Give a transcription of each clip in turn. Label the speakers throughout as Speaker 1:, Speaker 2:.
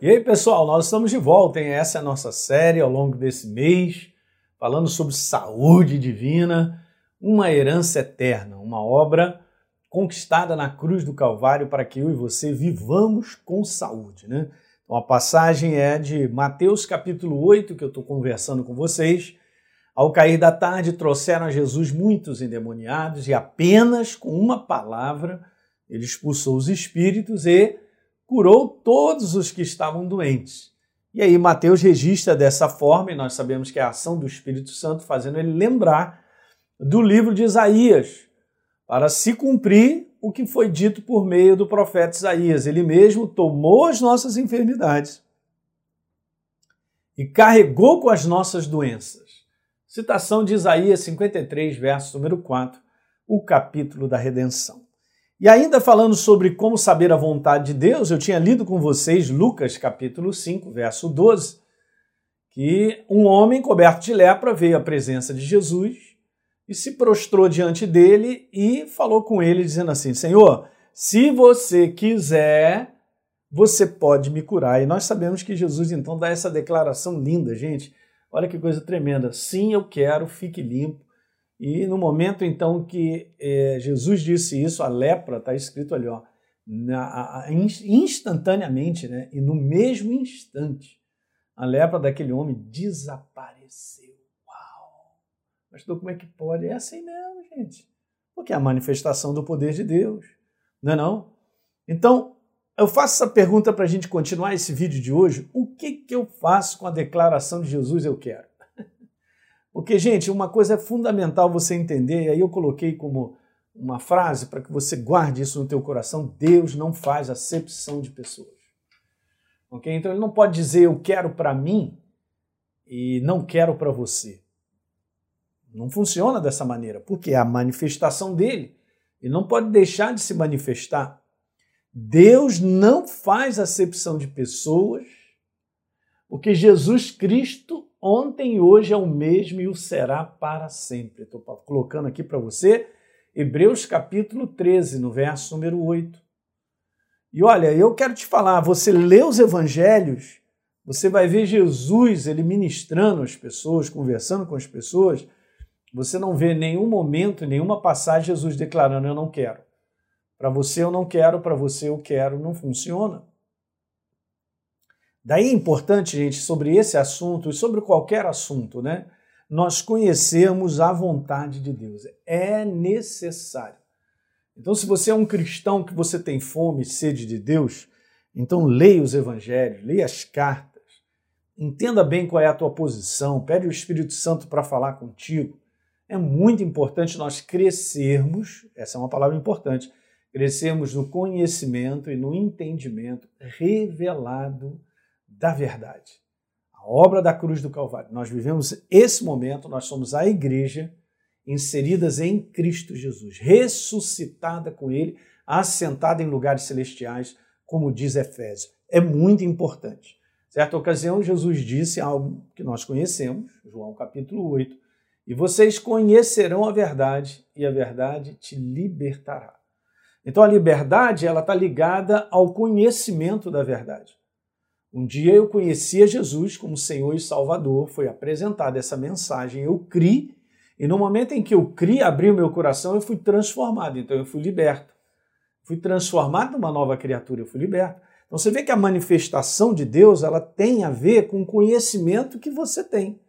Speaker 1: E aí, pessoal, nós estamos de volta, hein? Essa é a nossa série ao longo desse mês, falando sobre saúde divina, uma herança eterna, uma obra conquistada na cruz do Calvário para que eu e você vivamos com saúde, né? Então, a passagem é de Mateus capítulo 8, que eu estou conversando com vocês. Ao cair da tarde, trouxeram a Jesus muitos endemoniados e apenas com uma palavra ele expulsou os espíritos e curou todos os que estavam doentes. E aí Mateus registra dessa forma, e nós sabemos que é a ação do Espírito Santo fazendo ele lembrar do livro de Isaías, para se cumprir o que foi dito por meio do profeta Isaías. Ele mesmo tomou as nossas enfermidades e carregou com as nossas doenças. Citação de Isaías 53, verso número 4, o capítulo da redenção. E ainda falando sobre como saber a vontade de Deus, eu tinha lido com vocês Lucas capítulo 5, verso 12, que um homem coberto de lepra veio à presença de Jesus e se prostrou diante dele e falou com ele, dizendo assim: Senhor, se você quiser, você pode me curar. E nós sabemos que Jesus então dá essa declaração linda, gente. Olha que coisa tremenda. Sim, eu quero, fique limpo. E no momento então que é, Jesus disse isso, a lepra, está escrito ali, ó, na, a, instantaneamente, né? e no mesmo instante, a lepra daquele homem desapareceu. Uau! Mas como é que pode? É assim mesmo, gente. Porque é a manifestação do poder de Deus, não é não? Então, eu faço essa pergunta para a gente continuar esse vídeo de hoje. O que, que eu faço com a declaração de Jesus eu quero? Porque, gente, uma coisa é fundamental você entender, e aí eu coloquei como uma frase para que você guarde isso no teu coração, Deus não faz acepção de pessoas. Ok? Então ele não pode dizer eu quero para mim e não quero para você. Não funciona dessa maneira, porque é a manifestação dele. Ele não pode deixar de se manifestar. Deus não faz acepção de pessoas, porque Jesus Cristo ontem e hoje é o mesmo e o será para sempre. Estou colocando aqui para você Hebreus capítulo 13, no verso número 8. E olha, eu quero te falar, você lê os evangelhos, você vai ver Jesus ele ministrando as pessoas, conversando com as pessoas. Você não vê nenhum momento, nenhuma passagem Jesus declarando eu não quero. Para você eu não quero, para você eu quero, não funciona. Daí é importante, gente, sobre esse assunto e sobre qualquer assunto, né? Nós conhecermos a vontade de Deus. É necessário. Então, se você é um cristão que você tem fome e sede de Deus, então leia os evangelhos, leia as cartas, entenda bem qual é a tua posição, pede o Espírito Santo para falar contigo. É muito importante nós crescermos, essa é uma palavra importante, crescermos no conhecimento e no entendimento revelado da verdade. A obra da cruz do Calvário. Nós vivemos esse momento, nós somos a igreja inseridas em Cristo Jesus, ressuscitada com Ele, assentada em lugares celestiais, como diz Efésios. É muito importante. Certa ocasião, Jesus disse algo que nós conhecemos, João capítulo 8, e vocês conhecerão a verdade, e a verdade te libertará. Então a liberdade ela está ligada ao conhecimento da verdade. Um dia eu conhecia Jesus como Senhor e Salvador, foi apresentada essa mensagem, eu criei, e no momento em que eu criei, abri o meu coração, eu fui transformado, então eu fui liberto. Fui transformado numa nova criatura, eu fui liberto. Então você vê que a manifestação de Deus, ela tem a ver com o conhecimento que você tem.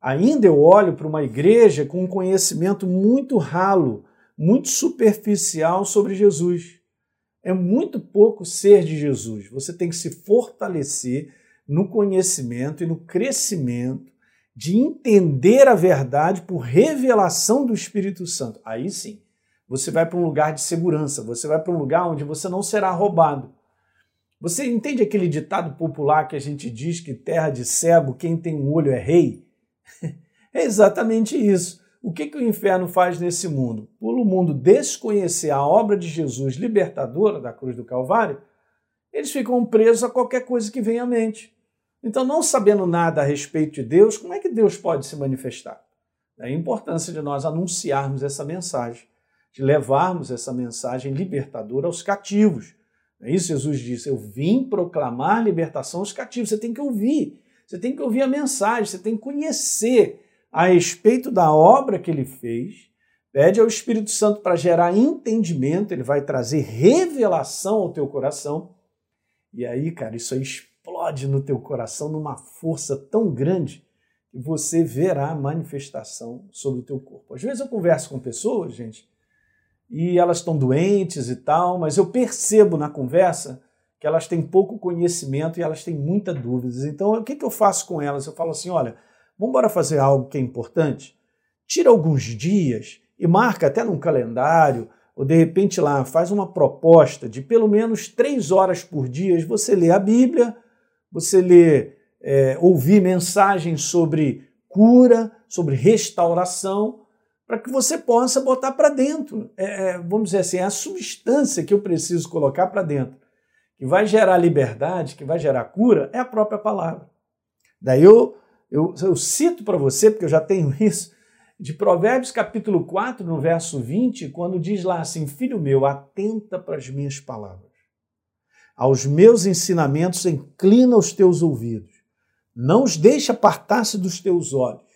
Speaker 1: Ainda eu olho para uma igreja com um conhecimento muito ralo, muito superficial sobre Jesus é muito pouco ser de Jesus. Você tem que se fortalecer no conhecimento e no crescimento de entender a verdade por revelação do Espírito Santo. Aí sim, você vai para um lugar de segurança, você vai para um lugar onde você não será roubado. Você entende aquele ditado popular que a gente diz que terra de cego, quem tem um olho é rei? É exatamente isso. O que, que o inferno faz nesse mundo? Por o mundo desconhecer a obra de Jesus libertadora da cruz do Calvário, eles ficam presos a qualquer coisa que vem à mente. Então, não sabendo nada a respeito de Deus, como é que Deus pode se manifestar? É a importância de nós anunciarmos essa mensagem, de levarmos essa mensagem libertadora aos cativos, É isso Jesus disse: Eu vim proclamar libertação aos cativos. Você tem que ouvir, você tem que ouvir a mensagem, você tem que conhecer a respeito da obra que ele fez. Pede ao Espírito Santo para gerar entendimento, ele vai trazer revelação ao teu coração. E aí, cara, isso aí explode no teu coração numa força tão grande que você verá a manifestação sobre o teu corpo. Às vezes eu converso com pessoas, gente, e elas estão doentes e tal, mas eu percebo na conversa que elas têm pouco conhecimento e elas têm muitas dúvidas. Então, o que, que eu faço com elas? Eu falo assim: olha, vamos embora fazer algo que é importante? Tira alguns dias e marca até num calendário, ou de repente lá, faz uma proposta de pelo menos três horas por dia você lê a Bíblia, você lê, é, ouvir mensagens sobre cura, sobre restauração para que você possa botar para dentro. É, é, vamos dizer assim, é a substância que eu preciso colocar para dentro, que vai gerar liberdade, que vai gerar cura, é a própria palavra. Daí eu, eu, eu cito para você, porque eu já tenho isso, de Provérbios capítulo 4, no verso 20, quando diz lá assim: Filho meu, atenta para as minhas palavras. Aos meus ensinamentos inclina os teus ouvidos. Não os deixe apartar-se dos teus olhos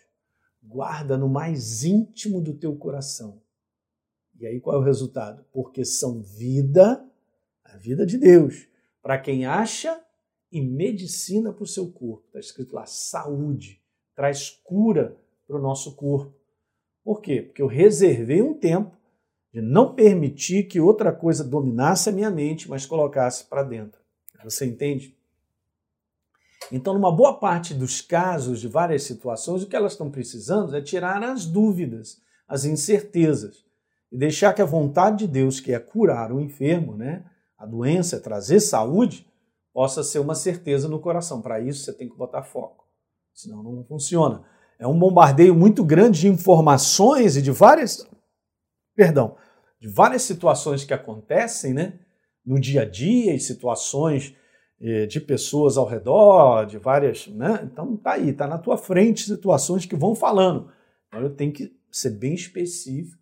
Speaker 1: guarda no mais íntimo do teu coração. E aí qual é o resultado? Porque são vida, a vida de Deus, para quem acha e medicina para o seu corpo. Está escrito lá, saúde, traz cura para o nosso corpo. Por quê? Porque eu reservei um tempo de não permitir que outra coisa dominasse a minha mente, mas colocasse para dentro. Você entende? Então, numa boa parte dos casos, de várias situações, o que elas estão precisando é tirar as dúvidas, as incertezas e deixar que a vontade de Deus, que é curar o enfermo, né, a doença, trazer saúde, possa ser uma certeza no coração. Para isso, você tem que botar foco, senão não funciona. É um bombardeio muito grande de informações e de várias, perdão, de várias situações que acontecem, né, no dia a dia e situações de pessoas ao redor, de várias, né? Então tá aí, tá na tua frente situações que vão falando. Então eu tenho que ser bem específico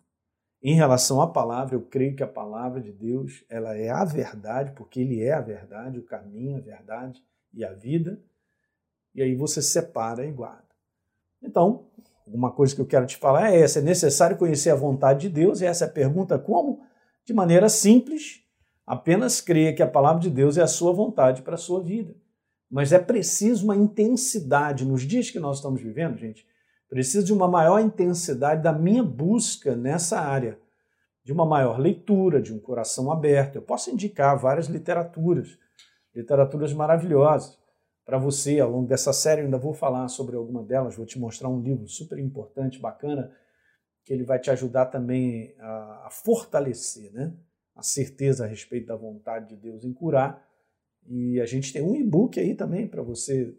Speaker 1: em relação à palavra. Eu creio que a palavra de Deus, ela é a verdade, porque ele é a verdade, o caminho, a verdade e a vida. E aí você separa e guarda. Então, uma coisa que eu quero te falar é essa: é necessário conhecer a vontade de Deus, e essa é a pergunta como? De maneira simples Apenas creia que a palavra de Deus é a sua vontade para a sua vida. Mas é preciso uma intensidade. Nos dias que nós estamos vivendo, gente, preciso de uma maior intensidade da minha busca nessa área. De uma maior leitura, de um coração aberto. Eu posso indicar várias literaturas, literaturas maravilhosas para você ao longo dessa série. Ainda vou falar sobre alguma delas, vou te mostrar um livro super importante, bacana, que ele vai te ajudar também a, a fortalecer, né? a certeza a respeito da vontade de Deus em curar. E a gente tem um e-book aí também para você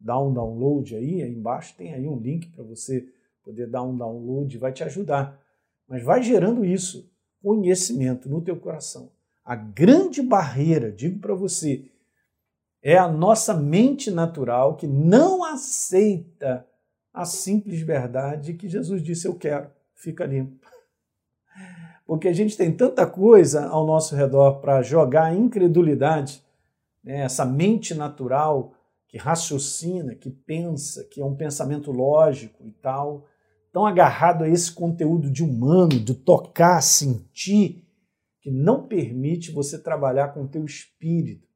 Speaker 1: dar um download aí, aí embaixo tem aí um link para você poder dar um download, vai te ajudar. Mas vai gerando isso, conhecimento no teu coração. A grande barreira, digo para você, é a nossa mente natural que não aceita a simples verdade que Jesus disse eu quero, fica limpo porque a gente tem tanta coisa ao nosso redor para jogar incredulidade, né? essa mente natural que raciocina, que pensa, que é um pensamento lógico e tal, tão agarrado a esse conteúdo de humano, de tocar, sentir, que não permite você trabalhar com o teu espírito.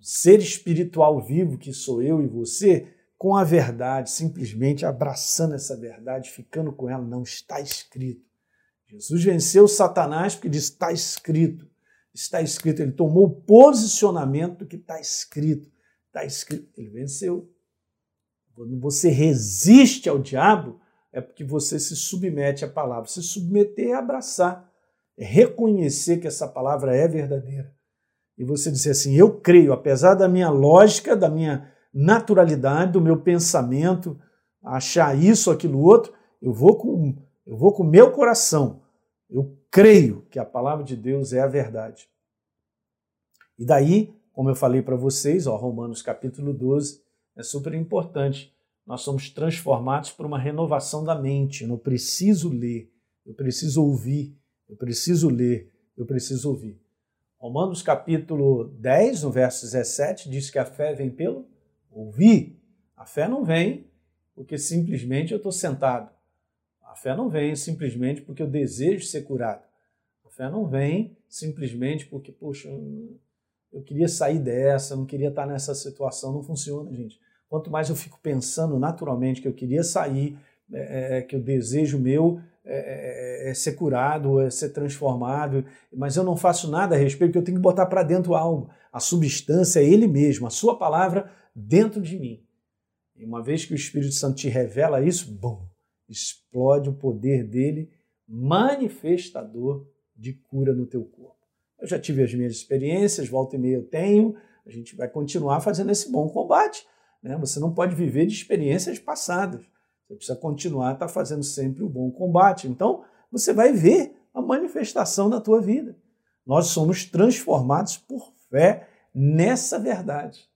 Speaker 1: O ser espiritual vivo que sou eu e você, com a verdade, simplesmente abraçando essa verdade, ficando com ela, não está escrito. Jesus venceu Satanás porque diz: está escrito. Está escrito. Ele tomou o posicionamento que está escrito. Está escrito. Ele venceu. Quando você resiste ao diabo, é porque você se submete à palavra. Se submeter é abraçar, é reconhecer que essa palavra é verdadeira. E você dizer assim: eu creio, apesar da minha lógica, da minha naturalidade, do meu pensamento, achar isso, aquilo, outro, eu vou com eu vou com o meu coração. Eu creio que a palavra de Deus é a verdade. E daí, como eu falei para vocês, ó, Romanos capítulo 12, é super importante. Nós somos transformados por uma renovação da mente. Eu não preciso ler, eu preciso ouvir, eu preciso ler, eu preciso ouvir. Romanos capítulo 10, no verso 17, diz que a fé vem pelo ouvir. A fé não vem porque simplesmente eu estou sentado. A fé não vem simplesmente porque eu desejo ser curado. A fé não vem simplesmente porque, poxa, eu queria sair dessa, não queria estar nessa situação. Não funciona, gente. Quanto mais eu fico pensando naturalmente que eu queria sair, é, é que o desejo meu é, é, é, ser curado, é ser transformado, mas eu não faço nada a respeito, eu tenho que botar para dentro algo. A substância é Ele mesmo, a Sua palavra dentro de mim. E uma vez que o Espírito Santo te revela isso, bom, explode o poder dele, manifestador de cura no teu corpo. Eu já tive as minhas experiências, volta e meia eu tenho, a gente vai continuar fazendo esse bom combate. Né? Você não pode viver de experiências passadas. Você precisa continuar estar fazendo sempre o bom combate. Então, você vai ver a manifestação na tua vida. Nós somos transformados por fé nessa verdade.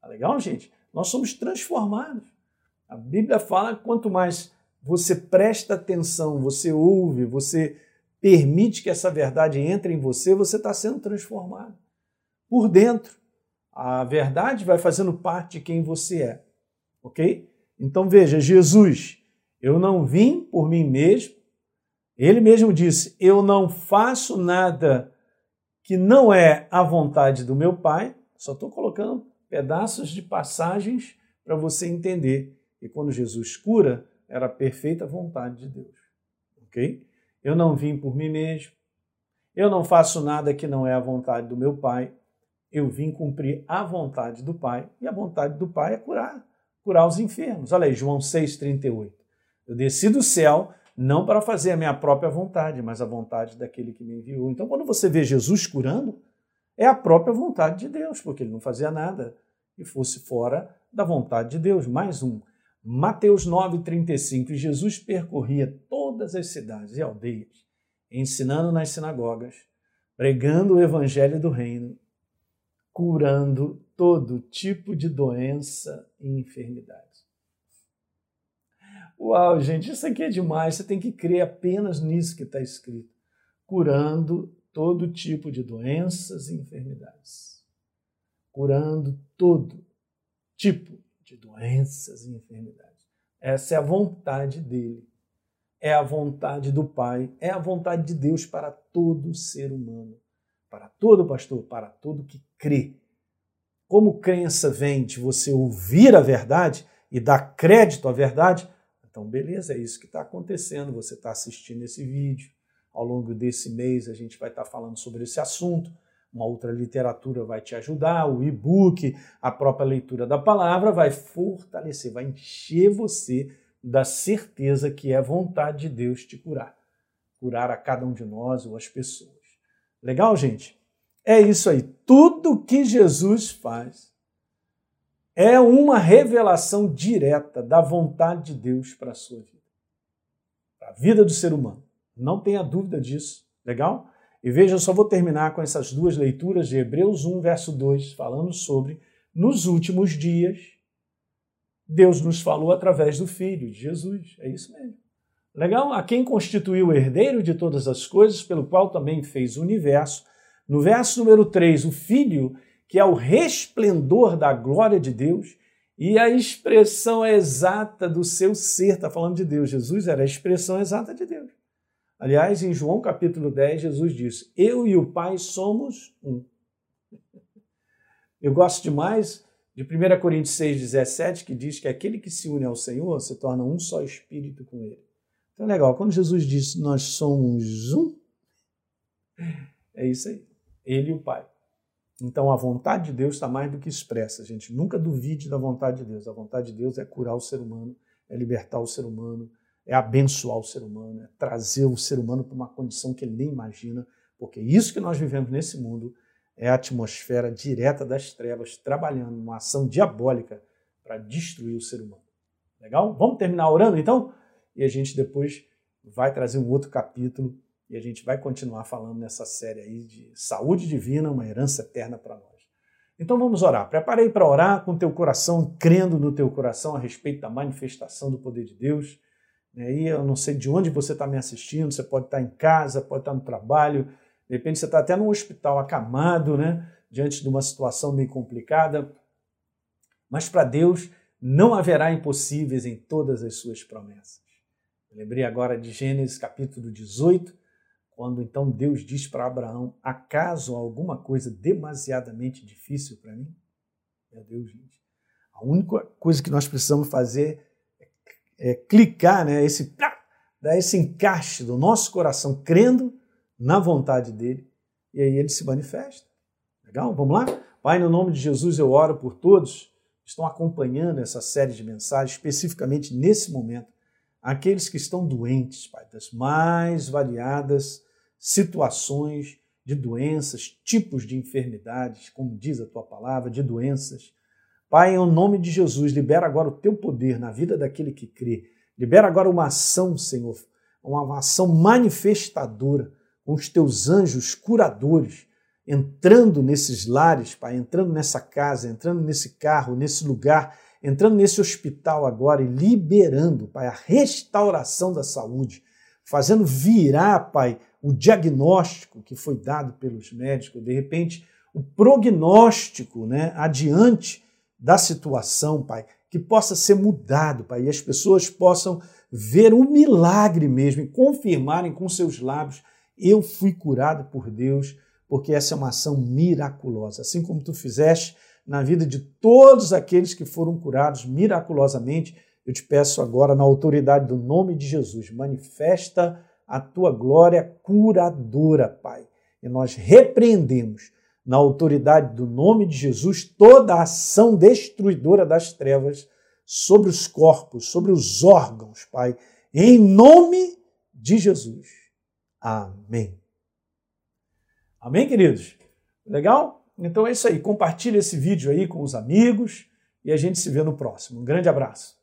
Speaker 1: Tá legal, gente? Nós somos transformados. A Bíblia fala que quanto mais você presta atenção, você ouve, você permite que essa verdade entre em você, você está sendo transformado. Por dentro. A verdade vai fazendo parte de quem você é. Ok? Então veja, Jesus, eu não vim por mim mesmo. Ele mesmo disse: Eu não faço nada que não é a vontade do meu Pai. Só estou colocando pedaços de passagens para você entender. E quando Jesus cura, era a perfeita vontade de Deus. Ok? Eu não vim por mim mesmo. Eu não faço nada que não é a vontade do meu Pai. Eu vim cumprir a vontade do Pai. E a vontade do Pai é curar curar os enfermos. Olha aí, João 6,38. Eu desci do céu não para fazer a minha própria vontade, mas a vontade daquele que me enviou. Então, quando você vê Jesus curando, é a própria vontade de Deus, porque ele não fazia nada que fosse fora da vontade de Deus. Mais um. Mateus 9,35. E Jesus percorria todas as cidades e aldeias, ensinando nas sinagogas, pregando o evangelho do reino, curando todo tipo de doença e enfermidade. Uau, gente, isso aqui é demais. Você tem que crer apenas nisso que está escrito. Curando todo tipo de doenças e enfermidades. Curando todo tipo de doenças e enfermidades. Essa é a vontade dele. É a vontade do Pai. É a vontade de Deus para todo ser humano. Para todo pastor, para todo que crê como crença vem de você ouvir a verdade e dar crédito à verdade, então beleza, é isso que está acontecendo. Você está assistindo esse vídeo. Ao longo desse mês a gente vai estar tá falando sobre esse assunto. Uma outra literatura vai te ajudar, o e-book, a própria leitura da palavra vai fortalecer, vai encher você da certeza que é vontade de Deus te curar. Curar a cada um de nós ou as pessoas. Legal, gente? É isso aí. Tudo que Jesus faz é uma revelação direta da vontade de Deus para a sua vida, para a vida do ser humano. Não tenha dúvida disso. Legal? E veja, eu só vou terminar com essas duas leituras de Hebreus 1, verso 2, falando sobre nos últimos dias, Deus nos falou através do Filho, de Jesus. É isso mesmo. Legal? A quem constituiu o herdeiro de todas as coisas, pelo qual também fez o universo no verso número 3, o Filho, que é o resplendor da glória de Deus, e a expressão exata do seu ser, está falando de Deus. Jesus era a expressão exata de Deus. Aliás, em João capítulo 10, Jesus disse: Eu e o Pai somos um. Eu gosto demais de 1 Coríntios 6,17, que diz que aquele que se une ao Senhor se torna um só espírito com ele. Então, legal, quando Jesus disse nós somos um, é isso aí ele e o Pai. Então a vontade de Deus está mais do que expressa, gente. Nunca duvide da vontade de Deus. A vontade de Deus é curar o ser humano, é libertar o ser humano, é abençoar o ser humano, é trazer o ser humano para uma condição que ele nem imagina, porque isso que nós vivemos nesse mundo é a atmosfera direta das trevas trabalhando uma ação diabólica para destruir o ser humano. Legal? Vamos terminar orando então? E a gente depois vai trazer um outro capítulo e a gente vai continuar falando nessa série aí de saúde divina, uma herança eterna para nós. Então vamos orar. Preparei para orar com teu coração, crendo no teu coração a respeito da manifestação do poder de Deus. Aí eu não sei de onde você está me assistindo, você pode estar em casa, pode estar no trabalho, De repente você está até num hospital acamado, né? Diante de uma situação meio complicada. Mas para Deus não haverá impossíveis em todas as suas promessas. Eu lembrei agora de Gênesis capítulo 18, quando então Deus diz para Abraão: Acaso alguma coisa demasiadamente difícil para mim? Meu Deus, gente. A única coisa que nós precisamos fazer é, clicar, né, esse, dar esse encaixe do nosso coração, crendo na vontade dele, e aí ele se manifesta. Legal? Vamos lá? Pai, no nome de Jesus eu oro por todos que estão acompanhando essa série de mensagens, especificamente nesse momento, aqueles que estão doentes, Pai, das mais variadas situações de doenças, tipos de enfermidades, como diz a tua palavra, de doenças. Pai, em nome de Jesus, libera agora o teu poder na vida daquele que crê. Libera agora uma ação, Senhor, uma ação manifestadora com os teus anjos curadores entrando nesses lares, Pai, entrando nessa casa, entrando nesse carro, nesse lugar, entrando nesse hospital agora e liberando, Pai, a restauração da saúde, fazendo virar, Pai, o diagnóstico que foi dado pelos médicos, de repente, o prognóstico né, adiante da situação, Pai, que possa ser mudado, Pai, e as pessoas possam ver o milagre mesmo e confirmarem com seus lábios: eu fui curado por Deus, porque essa é uma ação miraculosa. Assim como tu fizeste na vida de todos aqueles que foram curados miraculosamente, eu te peço agora, na autoridade do nome de Jesus, manifesta a tua glória curadora, Pai. E nós repreendemos, na autoridade do nome de Jesus, toda a ação destruidora das trevas sobre os corpos, sobre os órgãos, Pai, em nome de Jesus. Amém. Amém, queridos? Legal? Então é isso aí. Compartilhe esse vídeo aí com os amigos e a gente se vê no próximo. Um grande abraço.